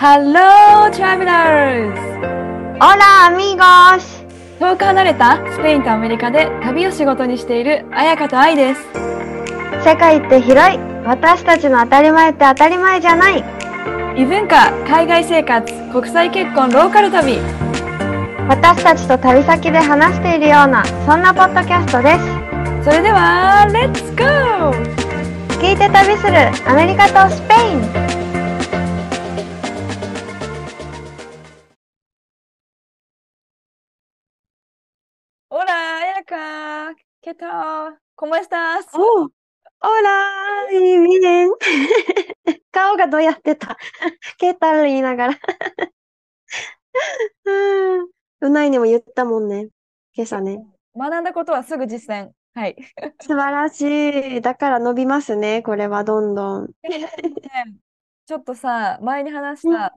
Hello, travelers! Hola amigos! 遠く離れたスペインとアメリカで旅を仕事にしている彩香と愛です。世界って広い私たちの当たり前って当たり前じゃない異文化、海外生活、国際結婚、ローカル旅。私たちと旅先で話しているようなそんなポッドキャストですそれでは、Let's go! 聞いて旅するアメリカとスペイン ¿Qué tal? ¿Cómo estás? おう。オラー。いい bien 顔がどうやってた。ケータル言いながら。うないにも言ったもんね。今朝ね。学んだことはすぐ実践。はい。素晴らしい。だから伸びますね。これはどんどん。ちょっとさ、前に話しうん。た、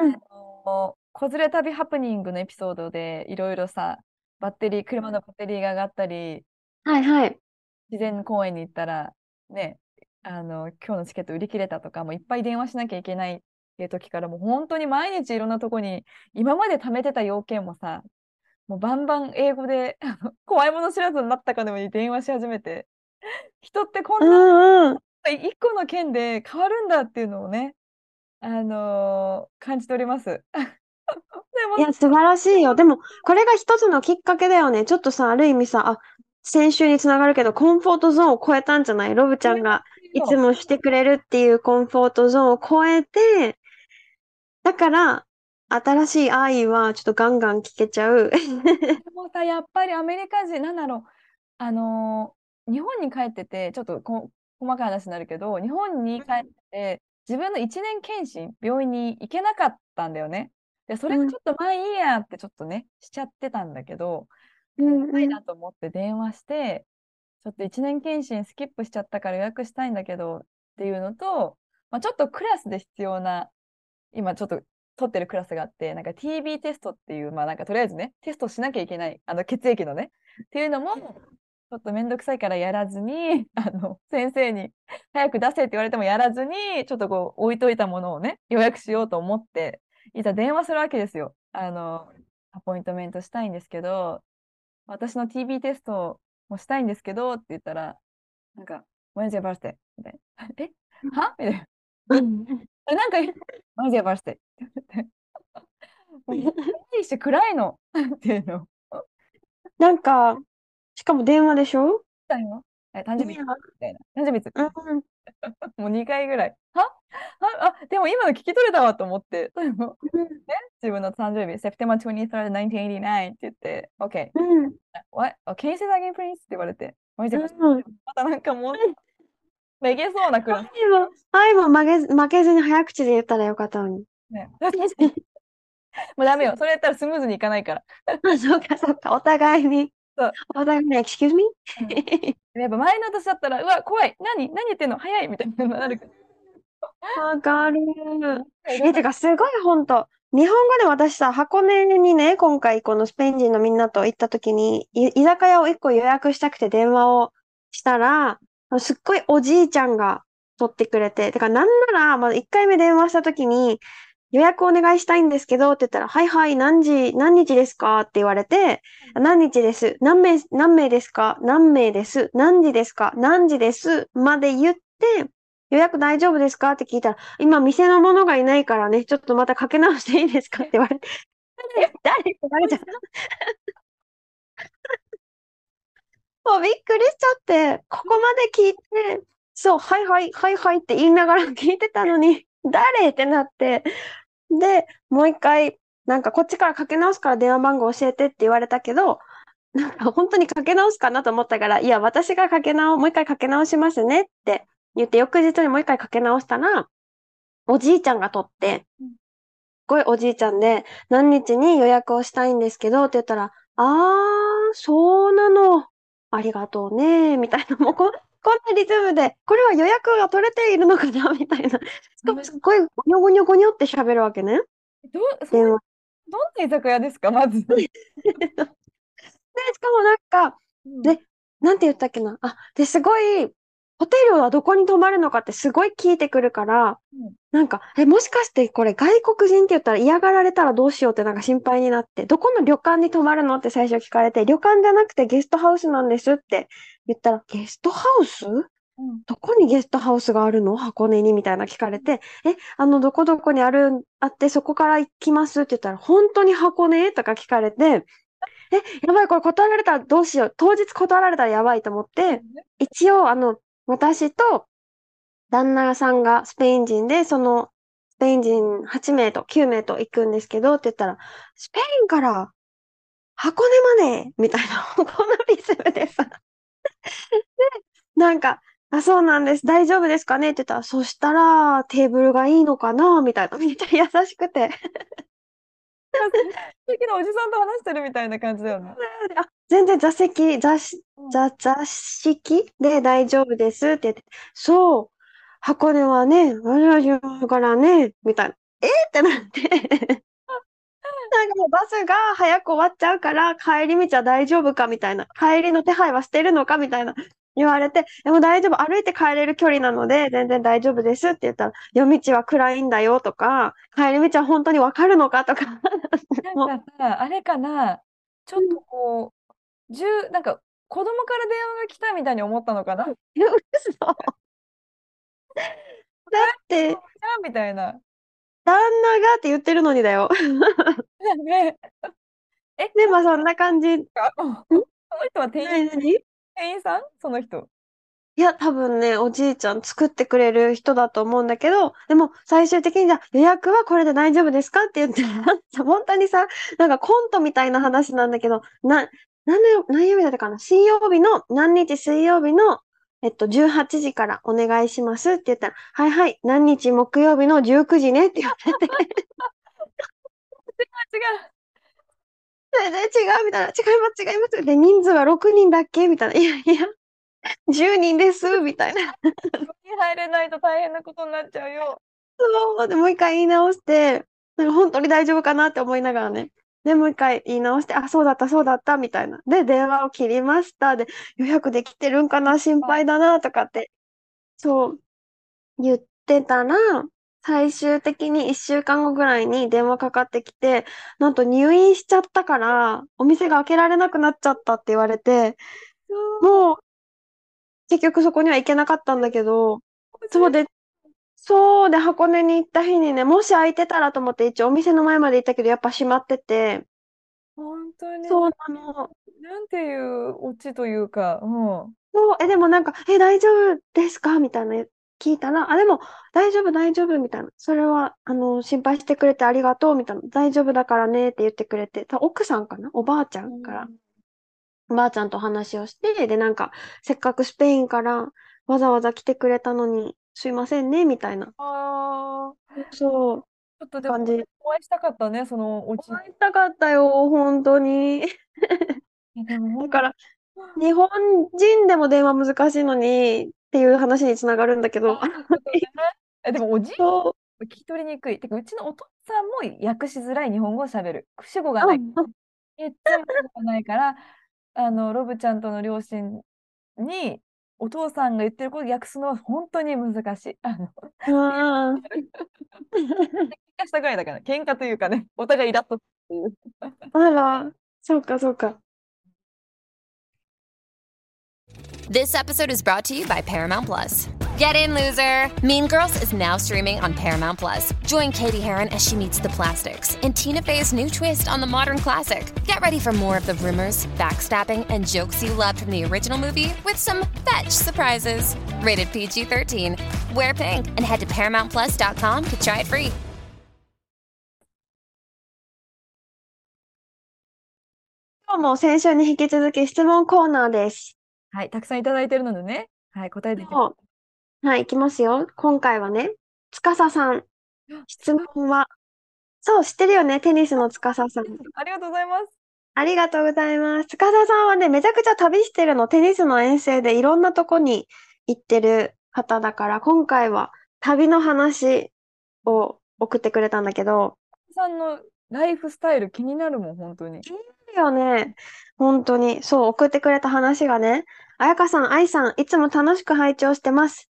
うん。あの子連れ旅ハプニングのエピソードでいろいろさ、バッテリー、車のバッテリーが上がったり、はいはい自然公園に行ったら、ね、あの、今日のチケット売り切れたとか、もういっぱい電話しなきゃいけないっていう時から、もう本当に毎日いろんなとこに、今まで貯めてた要件もさ、もうバンバン英語であの 怖いもの知らずになったかのように電話し始めて、人ってこうんなんうん一個の件で変わるんだっていうのをね、あのー感じております。でもいや、素晴らしいよ。でも、これが一つのきっかけだよね。ちょっとさ、ある意味さ、あ、先週につながるけど、コンフォートゾーンを超えたんじゃない？ロブちゃんがいつもしてくれるっていうコンフォートゾーンを超えて、だから、新しい愛はちょっとガンガン聞けちゃう。でもさ、やっぱりアメリカ人、なんだろう、あのー日本に帰ってて、ちょっとこ細かい話になるけど、日本に帰ってて、自分の一年検診、病院に行けなかったんだよね。で、それうんがちょっとまあいいやってちょっとね、しちゃってたんだけど、うんいなと思って電話して、ちょっと一年検診スキップしちゃったから予約したいんだけどっていうのと、まあ、ちょっとクラスで必要な、今ちょっと取ってるクラスがあって、なんか TB テストっていう、まあなんかとりあえずね、テストしなきゃいけない、あの血液のね、っていうのも、ちょっとめんどくさいからやらずに、あの、先生に早く出せって言われてもやらずに、ちょっとこう置いといたものをね、予約しようと思って、いざ電話するわけですよ。あの、アポイントメントしたいんですけど、私の TB テストもしたいんですけどって言ったら、なんか、When's your birthday? みたいな。え？は？みたいな。うん えなんか、When's your birthday? って言って。もういいし暗いのっていうのをなんか、しかも電話でしょ？え誕生日みたいな。誕生日いつうん もう2回ぐらい。は？は？あ、でも今の聞き取れたわと思って。でも 自分の誕生日、September 23rd, 1989って言って、OK。うん。What? Oh, can you say that again, please? って言われて。When's your birthday? うん。またなんかもう、めげそうなくらい。愛も、負けず負けずに早口で言ったらよかったのに。ね、もうダメよ。それやったらスムーズにいかないから。あ、そうか、そうか。お互いにそう。お互いに、excuse me? やっぱ前の私だったら、うわ、怖い。何？何言ってんの？早いみたいになるかわかる。ら。え、てか、すごい本当日本語で私さ、箱根にね、今回このスペイン人のみんなと行った時に、い居酒屋を一個予約したくて電話をしたら、すっごいおじいちゃんが取ってくれて、てか、なんなら、まあ、一回目電話した時に、予約お願いしたいんですけどって言ったら、はいはい、何時、何日ですか？って言われて、何日です。何名、何名ですか何名です。何時ですか何時です？まで言って、予約大丈夫ですか？って聞いたら、今店の者がいないからね、ちょっとまたかけ直していいですか？って言われて、誰？って言われちゃった。もうびっくりしちゃって、ここまで聞いて、そう、はいはい、はいはいって言いながら聞いてたのに、誰？ってなって、で、もう一回、なんかこっちからかけ直すから電話番号教えてって言われたけど、なんか本当にかけ直すかなと思ったから、いや、私がかけ直、もう一回かけ直しますねって言って、翌日にもう一回かけ直したら、おじいちゃんが取って、うん。すごいおじいちゃんで、何日に予約をしたいんですけどって言ったら、あー、そうなの。ありがとうね、みたいな、もうこ、こんなリズムで、これは予約が取れているのかな、みたいな。しかもすっごいゴニョゴニョゴニョって喋るわけね。ど電話。どんな居酒屋ですか、まず。で、しかもなんか、うんでなんて言ったっけな？あ、で、すごい、ホテルはどこに泊まるのかってすごい聞いてくるから、うんなんか、え、もしかしてこれ外国人って言ったら嫌がられたらどうしようってなんか心配になって、どこの旅館に泊まるのって最初聞かれて、旅館じゃなくてゲストハウスなんですって言ったら、ゲストハウス？うん。どこにゲストハウスがあるの？箱根にみたいな聞かれて、え、あの、どこどこにある、あって、そこから行きますって言ったら、本当に箱根？とか聞かれて、え、やばい、これ断られたらどうしよう。当日断られたらやばいと思って、一応、あの、私と旦那さんがスペイン人で、その、スペイン人8名と9名と行くんですけど、って言ったら、スペインから箱根まで、みたいな、このリズムでさ。で、なんか、あ、そうなんです。大丈夫ですかね？って言ったら、そしたら、テーブルがいいのかな？みたいな。めっちゃ優しくて。素敵なおじさんと話してるみたいな感じだよね。あ、全然座席、座座、座敷で大丈夫ですって言って、そう、箱根はね、私はからね、みたいな。え？ーってなって。バスが早く終わっちゃうから、帰り道は大丈夫かみたいな。帰りの手配はしてるのかみたいな。言われて、でも大丈夫、歩いて帰れる距離なので、全然大丈夫ですって言ったら、夜道は暗いんだよとか、帰り道は本当にわかるのかとか。なんかさ、あれかな、ちょっとこう、うなんか子供から電話が来たみたいに思ったのかな？だ って、みたいな。旦那がって言ってるのにだよ。ね。でもそんな感じ。あその人は店員？店員さん？その人？や、多分ね、おじいちゃん作ってくれる人だと思うんだけど、でも最終的にじゃあ予約はこれで大丈夫ですかって言って、本当にさ、なんかコントみたいな話なんだけど、な、何曜日だったかな？水曜日の、何日水曜日の、えっと、18時からお願いしますって言ったら、はいはい、何日木曜日の19時ねって言われて、違う。全然違うみたいな、違います、違います。で、人数は6人だっけみたいな。いやいや、10人です、みたいな。に入れないと大変なことになっちゃうよ。そう、で、もう一回言い直して、なんか本当に大丈夫かなって思いながらね。で、もう一回言い直して、あ、そうだった、そうだった、みたいな。で、電話を切りました。で、予約できてるんかな、心配だな、とかって、そう、言ってたら、最終的に1週間後ぐらいに電話かかってきて、なんと入院しちゃったから、お店が開けられなくなっちゃったって言われて、もう、結局そこには行けなかったんだけど、そうで、そうで、箱根に行った日にね、もし空いてたらと思って一応お店の前まで行ったけど、やっぱ閉まってて、本当に？そうなの。なんていうオチというか、うん。そう、え、でもなんか、え、大丈夫ですか？みたいな聞いたら、あ、でも、大丈夫、大丈夫、みたいな。それは、あの、心配してくれてありがとう、みたいな。大丈夫だからね、って言ってくれて、た奥さんかな？おばあちゃんから、おばあちゃんと話をして、で、なんか、せっかくスペインからわざわざ来てくれたのに、すいませんね、みたいな。ああ、そう、ちょっとでも感じ。お会いしたかったね、そのオチ。会いたかったよ、本当に。えでもだから、日本人でも電話難しいのにっていう話につながるんだけど、そういうことね えでもおじいちゃんそ聞き取りにくい。てか、うちのお父さんも訳しづらい日本語を喋る。主語がう、ない。うんいつも主語がないから、あの、ロブちゃんとの両親に、お父さんが言ってることを訳すのは本当に難しい。あの、うんうん喧嘩したぐらいだから、喧嘩というかね、お互いイラッとっていう。あら、そうかそうか。This episode is brought to you by Paramount Plus. Get in, loser! Mean Girls is now streaming on Paramount Plus. Join Katie Heron as she meets the plastics in Tina Fey's new twist on the modern classic. Get ready for more of the rumors, backstabbing, and jokes you loved from the original movie with some fetch surprises. Rated PG 13. Wear pink and head to ParamountPlus.com to try it free. 今日も先週に引き続き質問コーナーです。はい、たくさんいただいてるのでね、はい、答えていきます。そう はい、いきますよ。今回はね、つかささん。質問は、そう、知ってるよね、テニスのつかささん。ありがとうございます。ありがとうございます。つかささんはね、めちゃくちゃ旅してるの。テニスの遠征でいろんなとこに行ってる方だから、今回は旅の話を送ってくれたんだけど、さんのライフスタイル気になるもん、本当に。いいよね。本当に。そう、送ってくれた話がね、あやかさん、あいさん、いつも楽しく拝聴してます。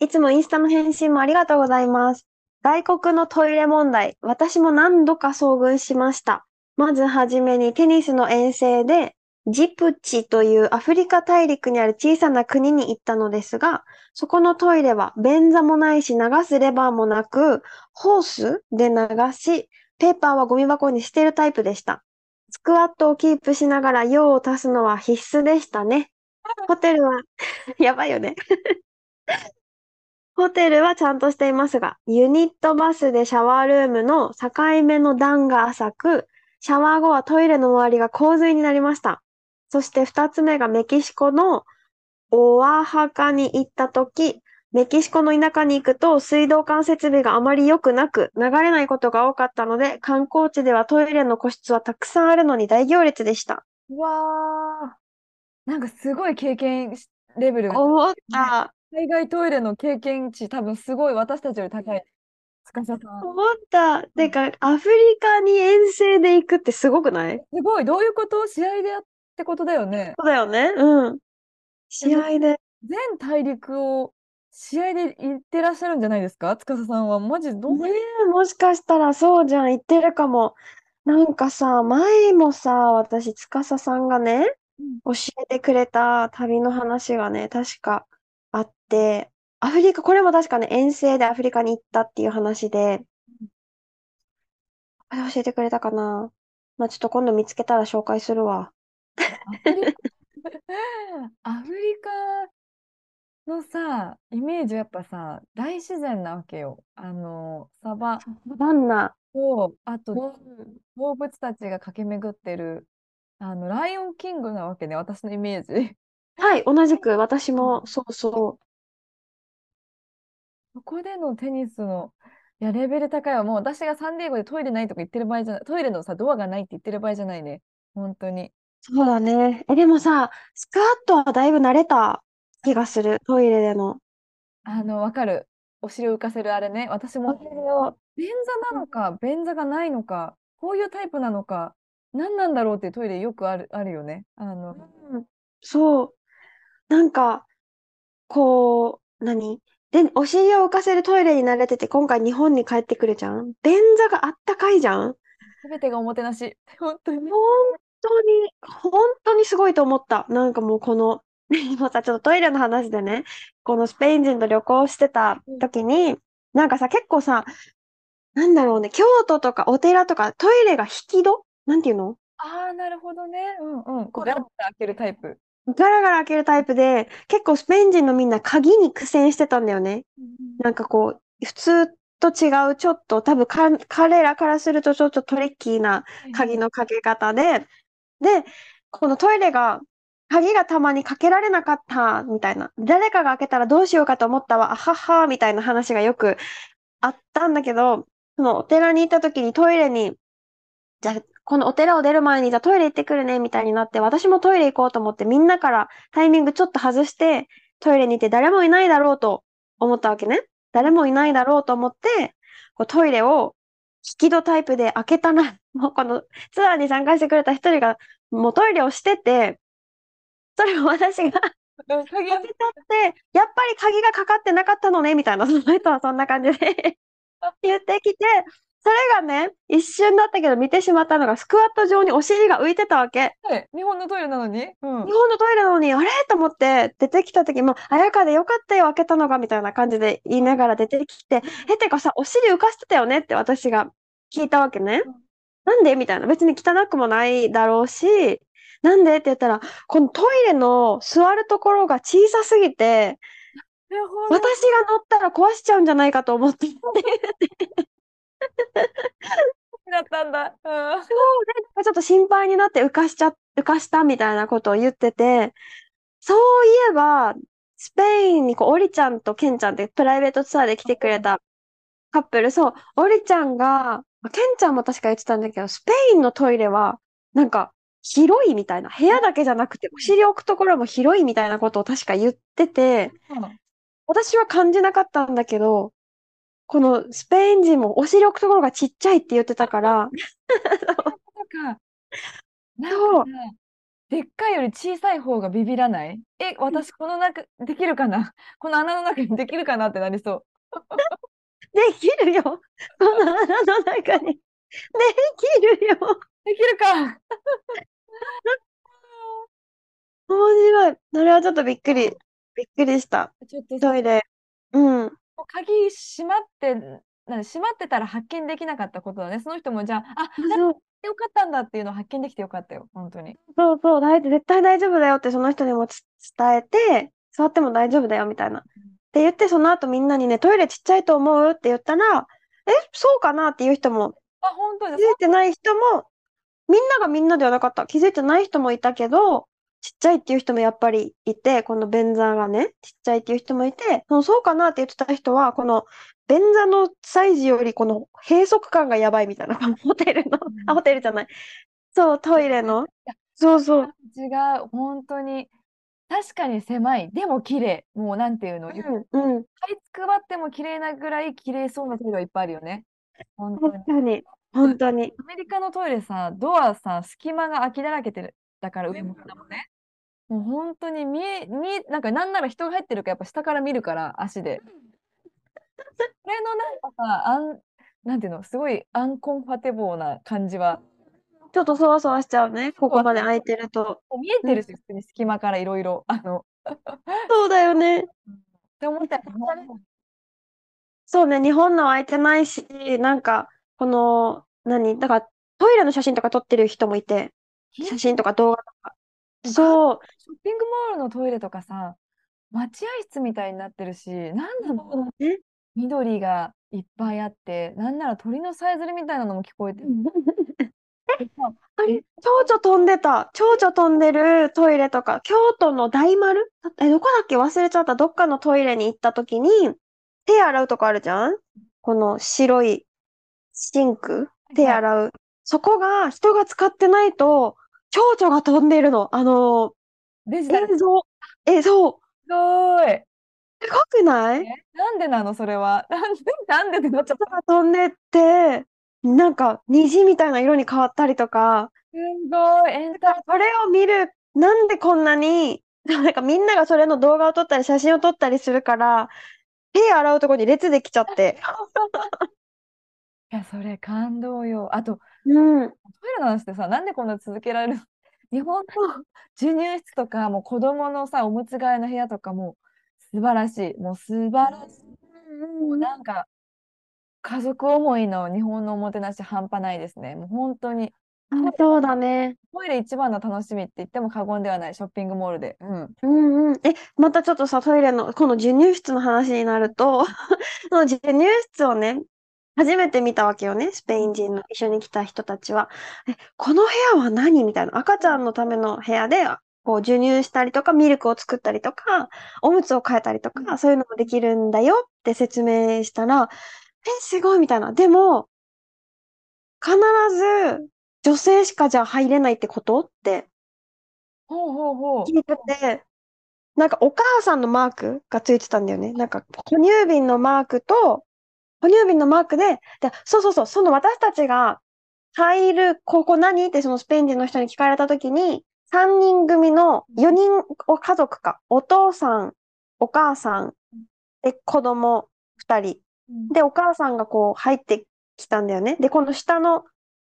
いつもインスタの返信もありがとうございます。外国のトイレ問題。私も何度か遭遇しました。まずはじめにテニスの遠征で、ジプチというアフリカ大陸にある小さな国に行ったのですが、そこのトイレは便座もないし流すレバーもなく、ホースで流し、ペーパーはゴミ箱に捨てるタイプでした。スクワットをキープしながら用を足すのは必須でしたね。ホテルは、やばいよね。ホテルはちゃんとしていますが、ユニットバスでシャワールームの境目の段が浅く、シャワー後はトイレの周りが洪水になりました。そして二つ目がメキシコのオアハカに行ったとき、メキシコの田舎に行くと水道管設備があまり良くなく流れないことが多かったので、観光地ではトイレの個室はたくさんあるのに大行列でした。うわー。なんかすごい経験しレベルが、思った。海外トイレの経験値多分すごい私たちより高い。司さん。思った。てか、アフリカに遠征で行くってすごくない？すごい。どういうこと？試合でやってことだよね。そうだよね。うん。試合で。全大陸を試合で行ってらっしゃるんじゃないですか？司さんは。マジどうねえ、もしかしたらそうじゃん、言ってるかも。なんかさ、前もさ、私、司さんがね、教えてくれた旅の話がね、確かあって、アフリカ、これも確かね、遠征でアフリカに行ったっていう話で、あれ教えてくれたかな？まあ、ちょっと今度見つけたら紹介するわ。アフリカ アフリカのさ、イメージはやっぱさ、大自然なわけよ。あの、サババンナ。と、あと動物たちが駆け巡ってる、あの、ライオンキングなわけね、私のイメージ。はい、同じく、私も、そうそそこでのテニスの、いや、レベル高いわ。もう私がサンディエゴでトイレないとか言ってる場合じゃない、トイレのさ、ドアがないって言ってる場合じゃないね。本当に。う。そうだね。え、でもさ、スクワットはだいぶ慣れた気がする、トイレでの。あの、わかる。お尻を浮かせるあれね。私も、を便座なのか、便座がないのか、こういうタイプなのか、何なんだろうっていうトイレよくある、あるよね。あの、うんそう。なんか、こう、何？で、お尻を浮かせるトイレに慣れてて、今回日本に帰ってくるじゃん便座があったかいじゃん？すべてがおもてなし。本当に。本当に、本当にすごいと思った。なんかもうこの、今さ、ちょっとトイレの話でね、このスペイン人と旅行してた時に、なんかさ、結構さ、なんだろうね、京都とかお寺とかトイレが引き戸？なんていうの？ああ、なるほどね。うんうん。こう、ガラッと開けるタイプ。ガラガラ開けるタイプで、結構スペイン人のみんな鍵に苦戦してたんだよね。なんかこう、普通と違う、ちょっと多分か彼らからするとちょっとトリッキーな鍵のかけ方で、で、このトイレが、鍵がたまにかけられなかったみたいな。誰かが開けたらどうしようかと思ったわ、あはは、みたいな話がよくあったんだけど、そのお寺に行った時にトイレに、じゃあ、このお寺を出る前に、じゃあトイレ行ってくるね、みたいになって、私もトイレ行こうと思って、みんなからタイミングちょっと外して、トイレに行って誰もいないだろうと思ったわけね。誰もいないだろうと思って、こうトイレを引き戸タイプで開けたら、もうこのツアーに参加してくれた一人が、もうトイレをしてて、それを私が開けたって、やっぱり鍵がかかってなかったのね、みたいな、その人はそんな感じで。言ってきて、それがね、一瞬だったけど見てしまったのが、スクワット上にお尻が浮いてたわけ。はい日本のトイレなのに？うん日。本のトイレなのに、あれ？と思って出てきた時も、あやかでよかったよ、開けたのが、みたいな感じで言いながら出てきて、え、てかさ、お尻浮かしてたよねって私が聞いたわけねうん。なんで？みたいな。別に汚くもないだろうし、なんでって言ったら、このトイレの座るところが小さすぎて、なるほど。私が乗ったら壊しちゃうんじゃないかと思って。だったんだ。うん。ちょっと心配になって浮かしちゃ、浮かしたみたいなことを言ってて、そういえば、スペインにこう、オリちゃんとケンちゃんってプライベートツアーで来てくれたカップル、そう、オリちゃんが、ケンちゃんも確か言ってたんだけど、スペインのトイレは、なんか、広いみたいな、部屋だけじゃなくて、お尻置くところも広いみたいなことを確か言ってて、私は感じなかったんだけど、このスペイン人もお尻置くところがちっちゃいって言ってたから、なんか、なんそうかさ、でっかいより小さい方がビビらない？え、私この中、できるかな？この穴の中にできるかなってなりそう。できるよ。この穴の中に。できるよ。できるか。面白い。それはちょっとびっくり。びっくりした。ちょっとさトイレ。うん。鍵閉まって、なんで閉まってたら発見できなかったことだね。その人もじゃあ、あ、そうよかったんだっていうのを発見できてよかったよ。本当に。そうそう、大絶対大丈夫だよってその人にもつ伝えて、座っても大丈夫だよみたいな。って言って、その後みんなにね、トイレちっちゃいと思う？って言ったら、え、そうかな？っていう人も、あ、本当に気づいてない人も、みんながみんなではなかった。気づいてない人もいたけど、ちっちゃいっていう人もやっぱりいて、この便座がね、ちっちゃいっていう人もいて、そのそうかなって言ってた人は、この便座のサイズよりこの閉塞感がやばいみたいな、ホテルの、あ、ホテルじゃない。そう、トイレの。そうそう。違う。本当に。確かに狭い。でも綺麗。もうなんていうの？うん、うん。ぱい配っても綺麗なぐらい綺麗そうなトイレはいっぱいあるよね。本当に。本当に、本当に。アメリカのトイレさ、ドアさ、隙間が空きだらけてる。だから上も下もね。もう本当に見え、見え、なんかなんなら人が入ってるかやっぱ下から見るから、足で。それのなんかさ、アン、なんていうの、すごいアンコンファテボーな感じは、ちょっとそわそわしちゃうね。ここまで空いてると。見えてるし、普通に隙間からいろいろ、あの、そうだよね。って思ったら、そうね、日本の空いてないし、なんか、この、何だから、トイレの写真とか撮ってる人もいて、写真とか動画とか。そう。ショッピングモールのトイレとかさ、待合室みたいになってるし、なんなのね緑がいっぱいあって、なんなら鳥のさえずりみたいなのも聞こえてる。あれ、蝶々飛んでた。蝶々飛んでるトイレとか、京都の大丸？え、どこだっけ？忘れちゃった。どっかのトイレに行った時に、手洗うとこあるじゃん？この白いシンク？手洗う。そこが人が使ってないと、蝶々が飛んでるの。あの、デジタル映像。え、そう。すごい。すごくない？なんでなのそれは？なんで、なんでってなっちゃった？が飛んでって、なんか虹みたいな色に変わったりとか、すごい。エンタそれを見る、なんでこんなに、なんかみんながそれの動画を撮ったり写真を撮ったりするから、手洗うとこに列できちゃって。いや、それ感動よ。あと、うん。トイレの話ってさ、なんでこんな続けられる？の 日本の授乳室とか、もう子供のさ、おむつ替えの部屋とかも素晴らしい。もう素晴らしい。もうなんか、家族思いの日本のおもてなし半端ないですね。もう本当に。あそうだね。トイレ一番の楽しみって言っても過言ではない、ショッピングモールで。うん。うんうん。え、またちょっとさ、トイレの、この授乳室の話になると、その授乳室をね、初めて見たわけよね。スペイン人の一緒に来た人たちは。え、この部屋は何？みたいな。赤ちゃんのための部屋で、こう、授乳したりとか、ミルクを作ったりとか、おむつを替えたりとか、そういうのもできるんだよって説明したら、え、すごいみたいな。でも、必ず女性しかじゃあ入れないってこと？ってほうほうほう。聞いてて、なんかお母さんのマークがついてたんだよね。なんか哺乳瓶のマークと、哺乳瓶のマークで、で、そうそうそう、その私たちが入る、ここ何？ってそのスペイン人の人に聞かれたときに、3人組の4人お家族か、お父さん、お母さん、で、子供2人。うんで、お母さんがこう入ってきたんだよね。で、この下の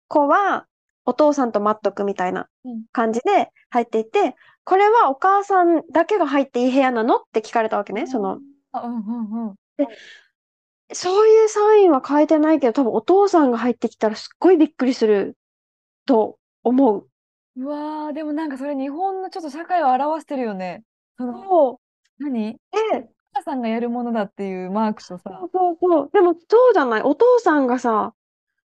子はお父さんと待っとくみたいなうん感じで入っていて、これはお母さんだけが入っていい部屋なの？って聞かれたわけね。その、あ、うんうんうん。そういうサインは変えてないけど、多分お父さんが入ってきたらすっごいびっくりすると思う。うわー、でもなんかそれ日本のちょっと社会を表してるよね。その、そ何？う。で、お母さんがやるものだっていうマークとさそ、うそうそう。でもそうじゃない。お父さんがさ、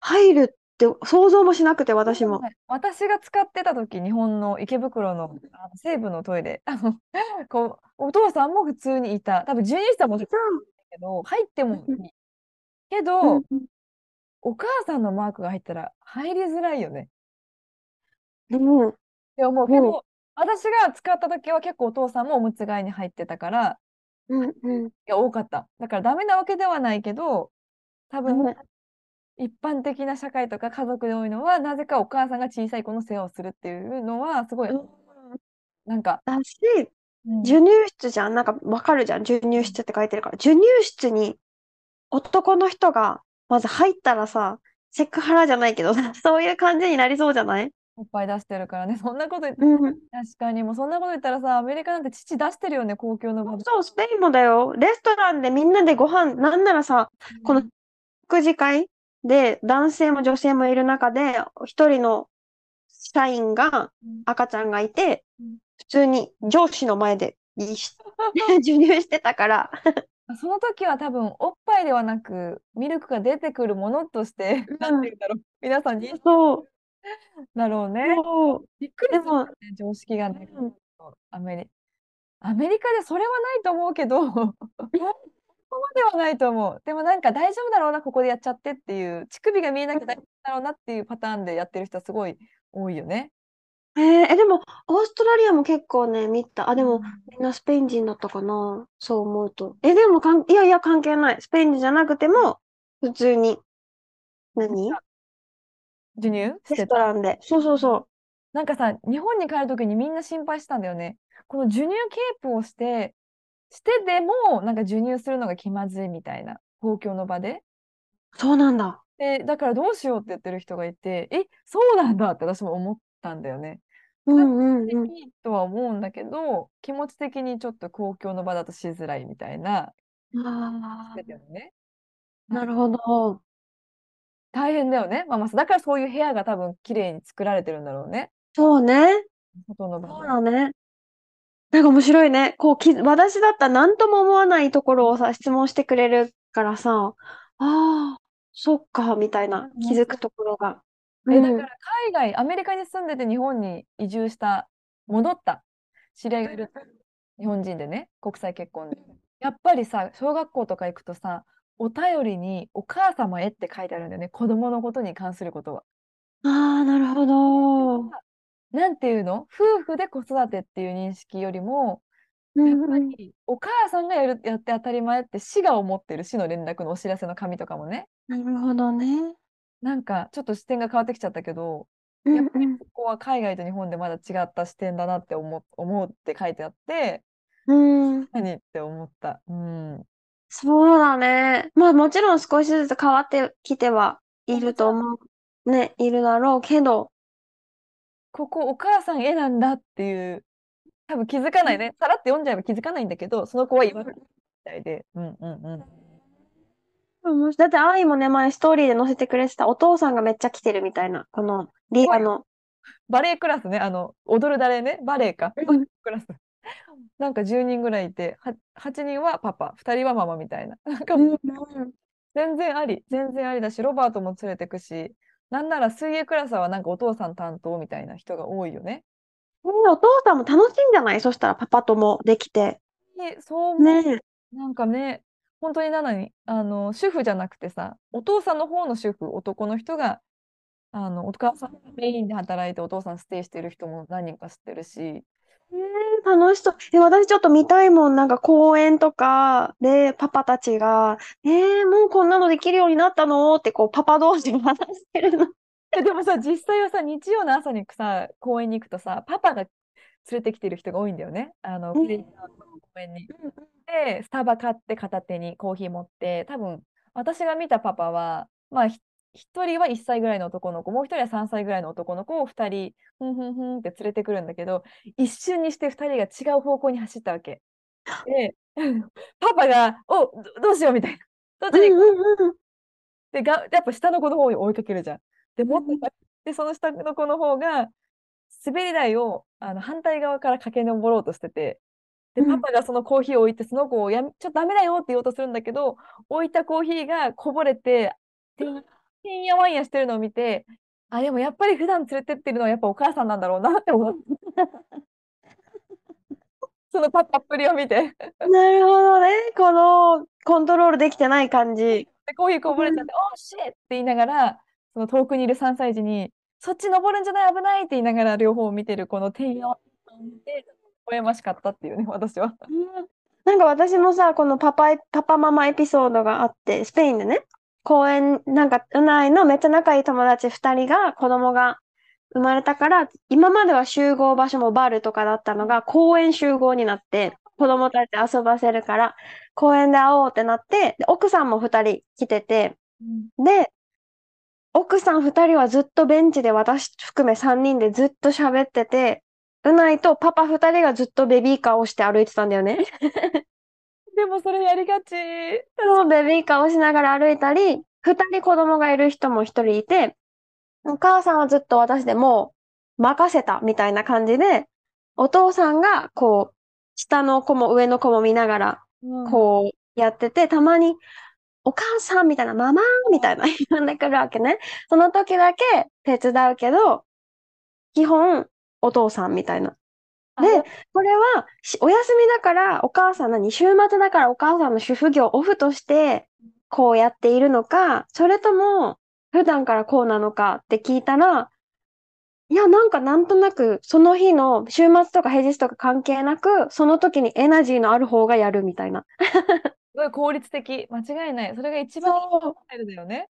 入るって想像もしなくて、私も。私が使ってた時、日本の池袋の、あの西部のトイレ、あの、こう、お父さんも普通にいた。多分、授乳室はもちろんけど、入ってもいい。けうどん、お母さんのマークが入ったら入りづらいよね。うん。って思うけうんど、私が使った時は結構お父さんもおむつ替えに入ってたから、うん。うん。いや、多かった。だからダメなわけではないけど、多分、うん一般的な社会とか家族で多いのは、なぜかお母さんが小さい子の世話をするっていうのは、すごい、なんか、だし、うん授乳室じゃん。なんかわかるじゃん。授乳室って書いてるから。授乳室に男の人が、まず入ったらさ、セクハラじゃないけどさ、そういう感じになりそうじゃない？おっぱい出してるからね。そんなこと言って、うん。確かにもうそんなこと言ったらさ、アメリカなんて父出してるよね、公共の場で。そう、スペインもだよ。レストランでみんなでご飯、なんならさ、この食事会で男性も女性もいる中で、一人の社員がうん赤ちゃんがいてうん、普通に上司の前で 授乳してたから。その時は多分おっぱいではなくミルクが出てくるものとして、うんなんて言うんだろう皆さんにそう。だろうね。びっくりですもるよね常識がね、うんアメリアメリカでそれはないと思うけどここまではないと思う。でもなんか大丈夫だろうなここでやっちゃってっていう乳首が見えなきゃ大丈夫だろうなっていうパターンでやってる人はすごい多いよね。えーえ、でも、オーストラリアも結構ね、見た。あ、でも、みんなスペイン人だったかな？そう思うと。え、でもかん、いやいや、関係ない。スペイン人じゃなくても、普通に、何？授乳？しレてた？ストランで。そうそうそなんかさ、日本に帰るときにみんな心配したんだよね。この授乳ケープをして、してでも、なんか授乳するのが気まずいみたいな、公共の場で。う。そうなんだ。で、だからどうしようって言ってる人がいて、え、そうなんだって私も思ったんだよね。うんうんうん。いいとは思うんだけど、気持ち的にちょっと公共の場だとしづらいみたいな、あね。あ、なるほど。大変だよね。まあまあ、だからそういう部屋が多分綺麗に作られてるんだろうね。そうね。外の場そうで。だね。なんか面白いね。こう、き、私だったら何とも思わないところをさ、質問してくれるからさ、ああ、そっか、みたいな気づくところが。え、うんだから海外、アメリカに住んでて日本に移住した、戻った知り合いがいる。日本人でね、国際結婚で。やっぱりさ、小学校とか行くとさ、お便りにお母様へって書いてあるんだよね。子供のことに関することは。ああ、なるほど。なんていうの？夫婦で子育てっていう認識よりも、やっぱ。りお母さんがやる、やって当たり前って市が思ってる市の連絡のお知らせの紙とかもね。なるほどね。なんかちょっと視点が変わってきちゃったけど、うんやっぱりうんここは海外と日本でまだ違った視点だなって思う思うって書いてあって、うん。何って思った。うん。そうだね。まあもちろん少しずつ変わってきてはいると思う。ね、いるだろうけど。ここお母さん絵なんだっていう、多分気づかないね。さらって読んじゃえば気づかないんだけど、その子は言わないみたいで。うんうんうん。うんだって、愛もね、前ストーリーで載せてくれてたお父さんがめっちゃ来てるみたいな、このリアの。バレエクラスね、あの、踊る誰ね、バレエか。うんバレエクラス。なんか10人ぐらいいて、は8人はパパ、2人はママみたいな。なんかもう全然あり、全然ありだし、ロバートも連れてくし、なんなら水泳クラスはなんかお父さん担当みたいな人が多いよね。ねお父さんも楽しいんじゃない？そしたらパパともできて。でそう思う。ねなんかね、本当になのに、あの、主婦じゃなくてさ、お父さんの方の主婦、男の人が、あの、お母さんがメインで働いてお父さんステイしてる人も何人か知ってるし、え楽しそう。え、私ちょっと見たいもん。なんか公園とかでパパたちが、えー、もうこんなのできるようになったのってこうパパ同士で話してるの。えでもさ、実際はさ、日曜の朝にさ、公園に行くとさ、パパが連れてきてる人が多いんだよね。あの、公園に。で、スタバ買って片手にコーヒー持って、多分、私が見たパパは、まあ、ひ一人は1歳ぐらいの男の子、もう一人は3歳ぐらいの男の子を2人、ふんふんふんって連れてくるんだけど、一瞬にして2人が違う方向に走ったわけ。で、パパが、おどどうしようみたいな。どっちにで、が、やっぱ下の子の方に追いかけるじゃん。で、もっと先で、その下の子の方が、滑り台をあの反対側から駆け上ろうとしてて、で、うんパパがそのコーヒーを置いて、その子をやめ、ちょっとダメだよって言おうとするんだけど、置いたコーヒーがこぼれて、てんてんやわんやしてるのを見て、あ、でもやっぱり普段連れてってるのはやっぱお母さんなんだろうなって思った。そのパパっぷりを見て。なるほどね。このコントロールできてない感じ。で、コーヒーこぼれちゃって、おーシェって言いながら、その遠くにいる3歳児に、そっち登るんじゃない、危ないって言いながら両方を見てるこの天夜を見て、微笑ましかったっていうね、私は。なんか私もさ、このパパエ、パパママエピソードがあって、スペインでね、公園、なんか、うないのめっちゃ仲いい友達2人が、子供が生まれたから、今までは集合場所もバルとかだったのが、公園集合になって、子供たち遊ばせるから、公園で会おうってなって、で奥さんも二人来てて、うんで、奥さん二人はずっとベンチで私含め三人でずっと喋ってて、うないとパパ二人がずっとベビーカーをして歩いてたんだよね。でもそれやりがち。そう、ベビーカーをしながら歩いたり、二人子供がいる人も一人いて、お母さんはずっと私でもう任せたみたいな感じで、お父さんがこう、下の子も上の子も見ながら、うんこうやってて、たまに、お母さんみたいな、ママみたいな呼んでくるわけね。その時だけ手伝うけど、基本、お父さんみたいな。で、これは、しお休みだから、お母さん何週末だからお母さんの主婦業オフとして、こうやっているのか、それとも、普段からこうなのかって聞いたら、いや、なんかなんとなく、その日の週末とか平日とか関係なく、その時にエナジーのある方がやるみたいな。すごい効率的。間違いない。それが一番いいスタイルだよね。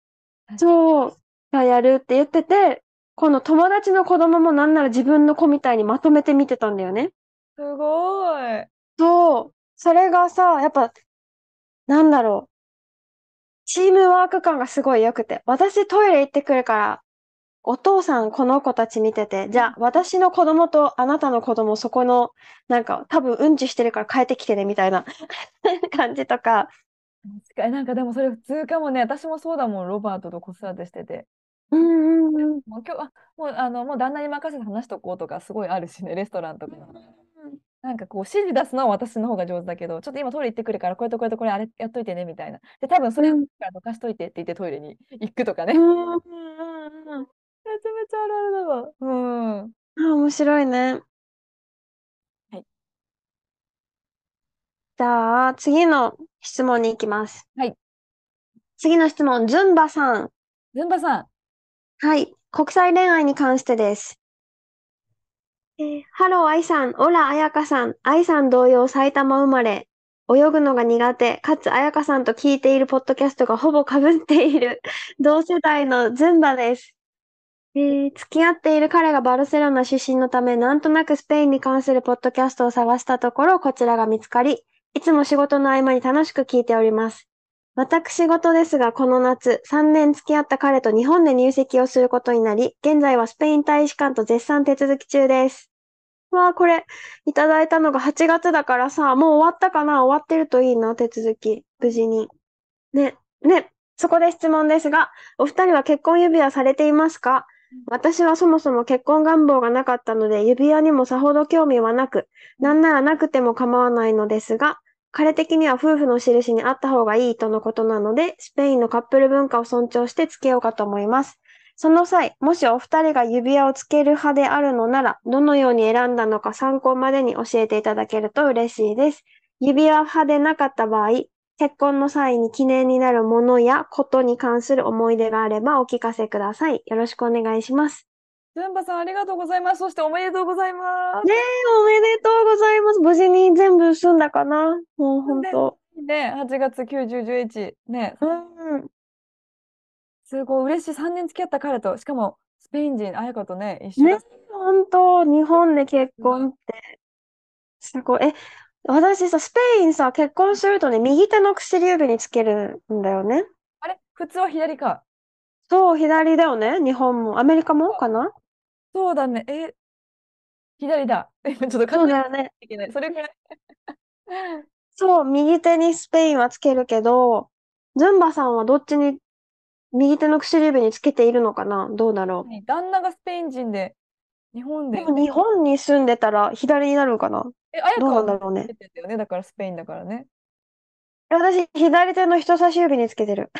そう、がやるって言ってて、この友達の子供もなんなら自分の子みたいにまとめて見てたんだよね。すごい。そう。それがさ、やっぱ、なんだろう。チームワーク感がすごい良くて。私トイレ行ってくるから、お父さんこの子たち見てて、じゃあ私の子供とあなたの子供そこの、なんか多分うんちしてるから変えてきてねみたいな 感じとか。確かになんかでもそれ普通かもね。私もそうだもん。ロバートと子育てしてて。うんうんうん。もう今日、あ、もう、あの、もう旦那に任せて話しとこうとかすごいあるしね。レストランとか。なんかこう指示出すのは私の方が上手だけど、ちょっと今トイレ行ってくるから、これとこれとこれあれやっといてねみたいな。で、多分それうんからどかしといてって言ってトイレに行くとかね。めちうんうんうんうん。ゃめちゃあるあるだわ。うん。あ、面白いね。はい。じゃあ、次の質問に行きます。はい。次の質問、ズンバさん。ズンバさん。はい。国際恋愛に関してです。えーハロー、愛さん。オラ、彩香さん。愛さん同様、埼玉生まれ。泳ぐのが苦手、かつ彩香さんと聞いているポッドキャストがほぼ被っている 同世代のズンバです。えー付き合っている彼がバルセロナ出身のため、なんとなくスペインに関するポッドキャストを探したところ、こちらが見つかり、いつも仕事の合間に楽しく聞いております。私事ですが、この夏、3年付き合った彼と日本で入籍をすることになり、現在はスペイン大使館と絶賛手続き中です。わあ、これ、いただいたのが8月だからさ、もう終わったかな？終わってるといいな、手続き。無事に。ね、ね、そこで質問ですが、お二人は結婚指輪されていますか？私はそもそも結婚願望がなかったので、指輪にもさほど興味はなく、なんならなくても構わないのですが、彼的には夫婦の印にあった方がいいとのことなので、スペインのカップル文化を尊重して付けようかと思います。その際、もしお二人が指輪をつける派であるのなら、どのように選んだのか参考までに教えていただけると嬉しいです。指輪派でなかった場合、結婚の際に記念になるものやことに関する思い出があればお聞かせください。よろしくお願いします。ズンバさん、ありがとうございます。そしておめでとうございます。ねえ、おめでとうございます。無事に全部済んだかなもう本当。ね、8月9、10、11。ね、うん。すごい嬉しい。3年付き合った彼と、しかもスペイン人、彩香とね、一緒ねだ。本当、日本で結婚って、すごい。え、私さ、スペインさ、結婚するとね、右手の薬指につけるんだよね。あれ？普通は左か。そう、左だよね。日本も。アメリカもかな？そうだね。え、左だ。今ちょっとそうだよね。いけない。それぐらい。そう、右手にスペインはつけるけど、ズンバさんはどっちに、右手の薬指につけているのかな？どうだろ旦那がスペイン人で、日本う。でで、も日本に住んでたら左になるのかな？え、彩どうなんだろうねよね。だからスペインだからね。私、左手の人差し指につけてる。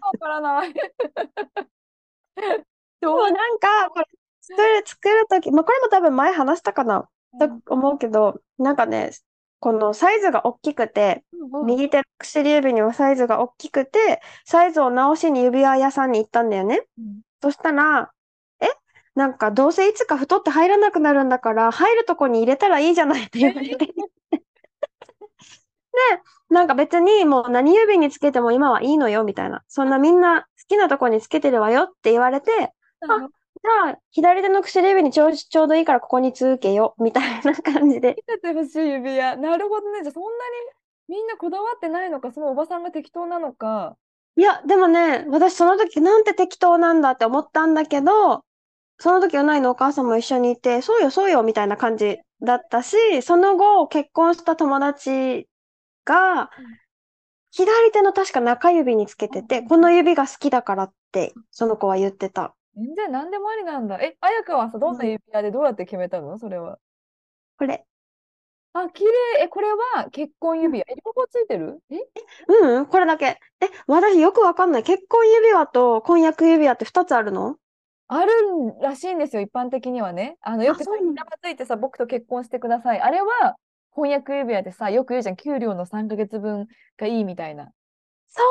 わからない。どもうなんか、これ、作る、作るとき、まあ、これも多分前話したかなと思うけど、なんかね、このサイズが大きくて、うんうん右手の薬指にはサイズが大きくて、サイズを直しに指輪屋さんに行ったんだよね。うんそしたら、え？なんかどうせいつか太って入らなくなるんだから、入るとこに入れたらいいじゃないって言われて。で、なんか別にもう何指につけても今はいいのよみたいな。そんなみんな好きなとこにつけてるわよって言われて、あじあ、左手の薬指にちょうちょうどいいからここに続けよ、みたいな感じで。見せてほしい指輪。なるほどね。じゃあそんなにみんなこだわってないのか、そのおばさんが適当なのか。いや、でもね、私その時なんて適当なんだって思ったんだけど、その時うないのお母さんも一緒にいて、そうよそうよみたいな感じだったし、その後結婚した友達が、左手の確か中指につけてて、この指が好きだからって、その子は言ってた。全然何でもありなんだ。え、あやかはさ、どんな指輪でどうやって決めたの？それは。これ。あ、綺麗。え、これは結婚指輪？え、両方ついてる？え？うん、これだけ。え、私よくわかんない。結婚指輪と婚約指輪って2つあるの？あるらしいんですよ、一般的にはね。あの、よくさ、ひなまついてさ、僕と結婚してください。あれは婚約指輪でさ、よく言うじゃん、給料の3ヶ月分がいいみたいな。それ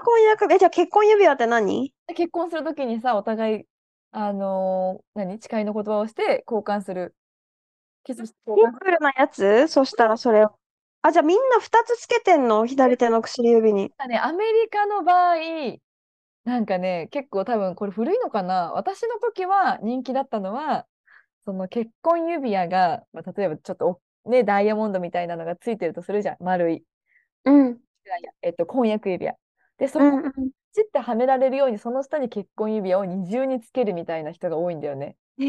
が婚約指輪。え、じゃあ結婚指輪って何？で結婚するときにさ、お互い、あのー何？誓いの言葉をして交換する。キスシンプルなやつ？そしたらそれを。あ、じゃあみんな2つつけてんの？左手の薬指に。たね、アメリカの場合、なんかね、結構多分これ古いのかな？私の時は人気だったのは、その結婚指輪が、まあ、例えばちょっとおね、ダイヤモンドみたいなのがついてるとするじゃん、丸い。うん。えっと、婚約指輪。で、そこうんうん。チってはめられるように、その下に結婚指輪を二重につけるみたいな人が多いんだよね。え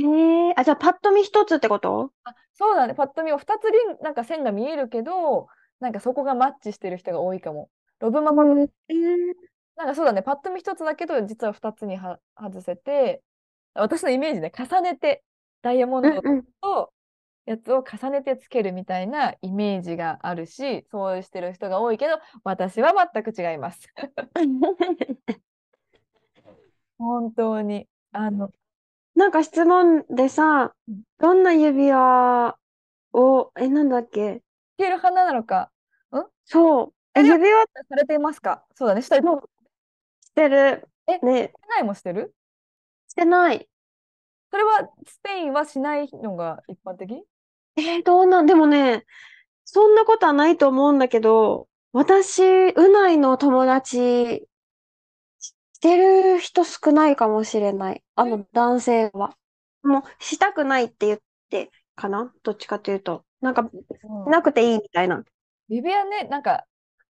えあ、じゃあパッと見一つってこと？あ、そうだね。パッと見は2つリン、なんか線が見えるけど、なんかそこがマッチしてる人が多いかも。ロブママのえーなんかそうだね、パッと見一つだけど、実は二つには外せて、私のイメージね、重ねて、ダイヤモンド。とやつを重ねてつけるみたいなイメージがあるし、そうしてる人が多いけど、私は全く違います。本当に。あの、なんか質問でさうん、どんな指輪を、え、なんだっけ？着る派なのか、そう。え、指輪？しされていますか？そうだね、したりどう。てる。えね、しないもしてる？してない。それはスペインはしないのが一般的？えーどうなん、でもね、そんなことはないと思うんだけど、私、うないの友達、してる人少ないかもしれない。あの、男性は。もう、したくないって言って、かな？どっちかというと。なんか、うんなくていいみたいな。指輪ね、なんか、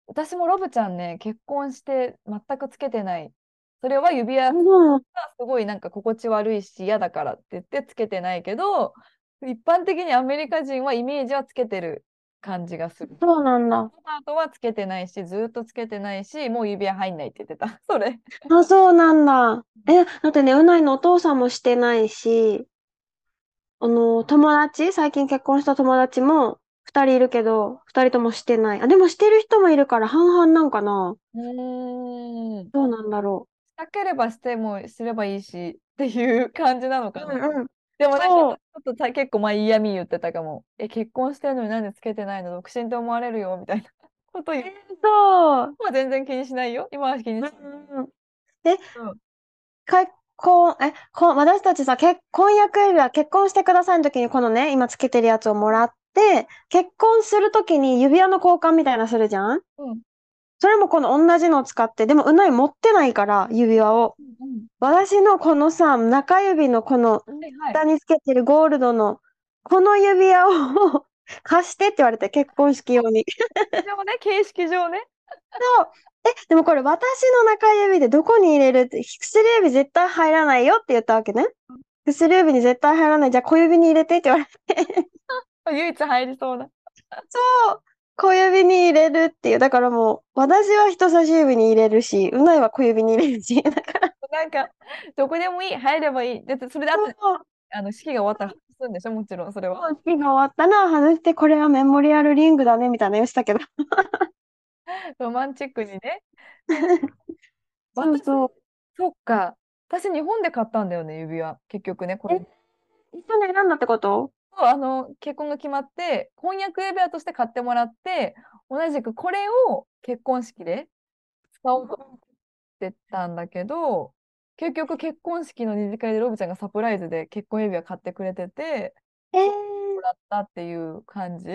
私もロブちゃんね、結婚して全くつけてない。それは指輪がうん。すごいなんか心地悪いし嫌だからって言ってつけてないけど、一般的にアメリカ人はイメージはつけてる感じがする。そうなんだ。ロバートはつけてないし、ずーっとつけてないし、もう指輪入んないって言ってた。それ。あ、そうなんだ。え、だってね、うないのお父さんもしてないし、あの、友達、最近結婚した友達も二人いるけど、二人ともしてない。あ、でもしてる人もいるから半々なんかな。うーん。どうなんだろしたければしてもすればいいしっていう感じなのかう。な。うんうん。でもなんかちょっとた結構まあ嫌味言ってたかも。え、結婚してるのになんでつけてないの？独身って思われるよみたいな こと言う。そう。今は全然気にしないよ。今は気にしない。うんえうん、結婚、え、こ私たちさ、結婚約指輪、結婚してくださいの時にこのね、今つけてるやつをもらって、結婚する時に指輪の交換みたいなするじゃん？うん。それもこの同じのを使って、でもうない持ってないから、指輪を。うん私のこのさ、中指のこの。下につけてるゴールドの、この指輪を 貸してって言われて、結婚式用に。形上ね、形式上ね。え、でもこれ私の中指でどこに入れるって、薬指絶対入らないよって言ったわけね。薬指に絶対入らない。じゃあ小指に入れてって言われて。唯一入りそうな。そう。小指に入れるっていう。だからもう、私は人差し指に入れるし、うないは小指に入れるし。だから、なんか、どこでもいい。入ればいい。で、それであと、あの、式が終わったら外すんでしょ？もちろん、それは。式が終わったな、外して、これはメモリアルリングだね、みたいな言ってたけど。ロマンチックにね。そうそう。そっか。私、日本で買ったんだよね、指輪。結局ね、これ。一緒に選んだってこと？あの、結婚が決まって、婚約指輪として買ってもらって、同じくこれを結婚式で使おうと思ってたんだけど、結局結婚式の二次会でロブちゃんがサプライズで結婚指輪買ってくれてて、えー、もらったっていう感じ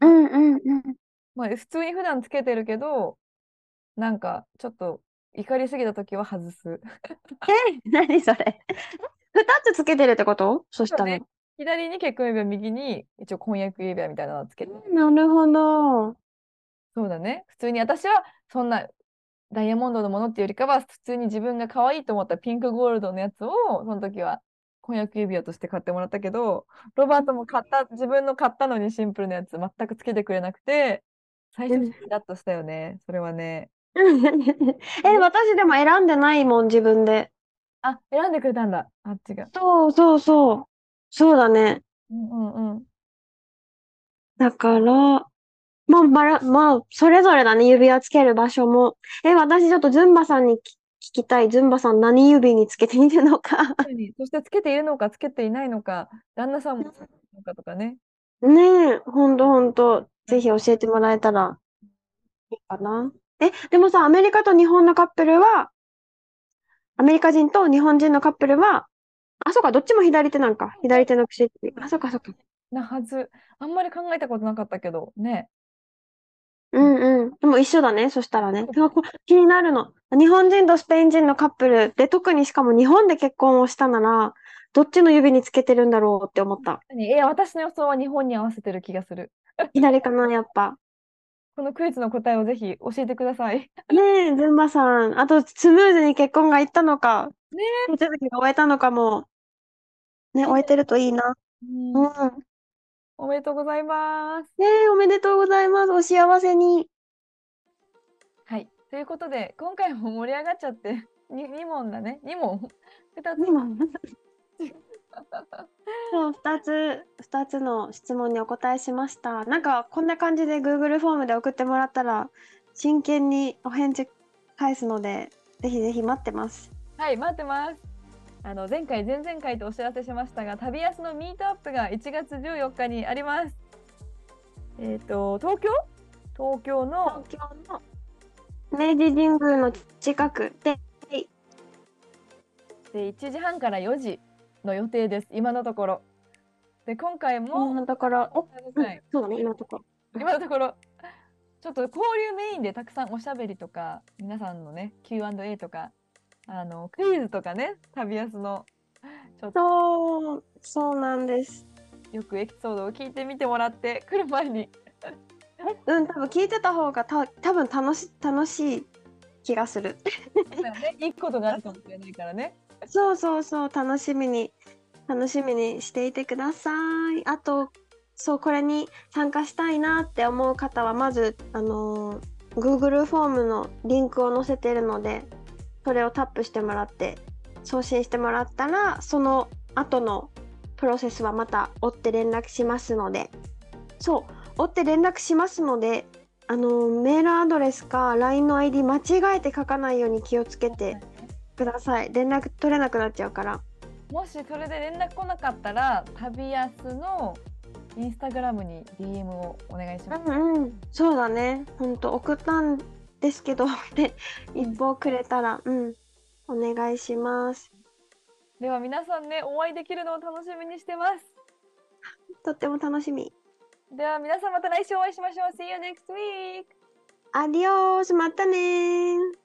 うんうんうん。まあ、普通に普段つけてるけど、なんかちょっと怒りすぎた時は外す。え、何それ？二つつけてるってこと？そしたら。左に結婚指輪、右に一応婚約指輪みたいなのをつけて。なるほど。そうだね。普通に私はそんなダイヤモンドのものっていうよりかは、普通に自分が可愛いと思ったピンクゴールドのやつを、その時は婚約指輪として買ってもらったけど、ロバートも買った、自分の買ったのにシンプルなやつ全くつけてくれなくて、最初うんイラッとしたよね。それはね。え、私でも選んでないもん、自分で。あ、選んでくれたんだ。あっちが。そうそうそう。そうだね。うんうんうん。だから、まあ、ばら、まあ、それぞれだね、指輪つける場所も。え、私ちょっとズンバさんにき聞きたい。ズンバさん何指につけているのか。そしてつけているのか、つけていないのか、旦那さんもつけているのかとかね。ねえ、ほんとほんと。ぜひ教えてもらえたらいいかな。え、でもさ、アメリカと日本のカップルは、アメリカ人と日本人のカップルは、あ、そうか、どっちも左手なんか。左手の薬指。あ、そうか、そうか。なはず。あんまり考えたことなかったけど、ね。うんうん。でも一緒だね。そしたらね。あこ気になるの。日本人とスペイン人のカップルで、特にしかも日本で結婚をしたなら、どっちの指につけてるんだろうって思った。いや、私の予想は日本に合わせてる気がする。左かな、やっぱ。このクイズの答えをぜひ教えてください。ねえ、ズンバさん。あと、スムーズに結婚がいったのか、ね手続きが終えたのかも、ね、終えてるといいな。うんうん。おめでとうございます。ねえ、おめでとうございます。お幸せに。はい。ということで、今回も盛り上がっちゃって、に2問だね。2問 ?2 つ。今 そう、二つ、二つの質問にお答えしました。なんか、こんな感じで Google フォームで送ってもらったら、真剣にお返事返すので、ぜひぜひ待ってます。はい、待ってます。あの前回、前々回とお知らせしましたが、旅安のミートアップが1月14日にあります。えっ、と、東京？東京の？東京の明治神宮の近くで、で1時半から4時の予定です、今のところ。で、今回今も、のところ、うんそうだね、今のところ。今のところ、ちょっと交流メインでたくさんおしゃべりとか、皆さんのね、Q&A とか、あのクイズとかね、旅安の、ちょっとそう、そうなんです。よくエピソードを聞いてみてもらって、来る前に。うん、多分聞いてた方がた多分楽し楽しい気がする。ね、いいことがあるかもしれないからね。そうそうそう、楽しみに、楽しみにしていてください。あと、そう、これに参加したいなって思う方は、まず、あのー Google フォームのリンクを載せているので、それをタップしてもらって、送信してもらったら、その後のプロセスはまた追って連絡しますので、そう、追って連絡しますので、あのーメールアドレスか LINE の ID 間違えて書かないように気をつけてください。連絡取れなくなっちゃうから。もしそれで連絡来なかったら、旅安のインスタグラムに DM をお願いします。うんうん、そうだね。ほんと送ったんですけど、で、一報くれたら、うん、お願いします。では皆さんね、お会いできるのを楽しみにしてます。とっても楽しみ。では皆さんまた来週お会いしましょう。See you next week! アディオース、またねー。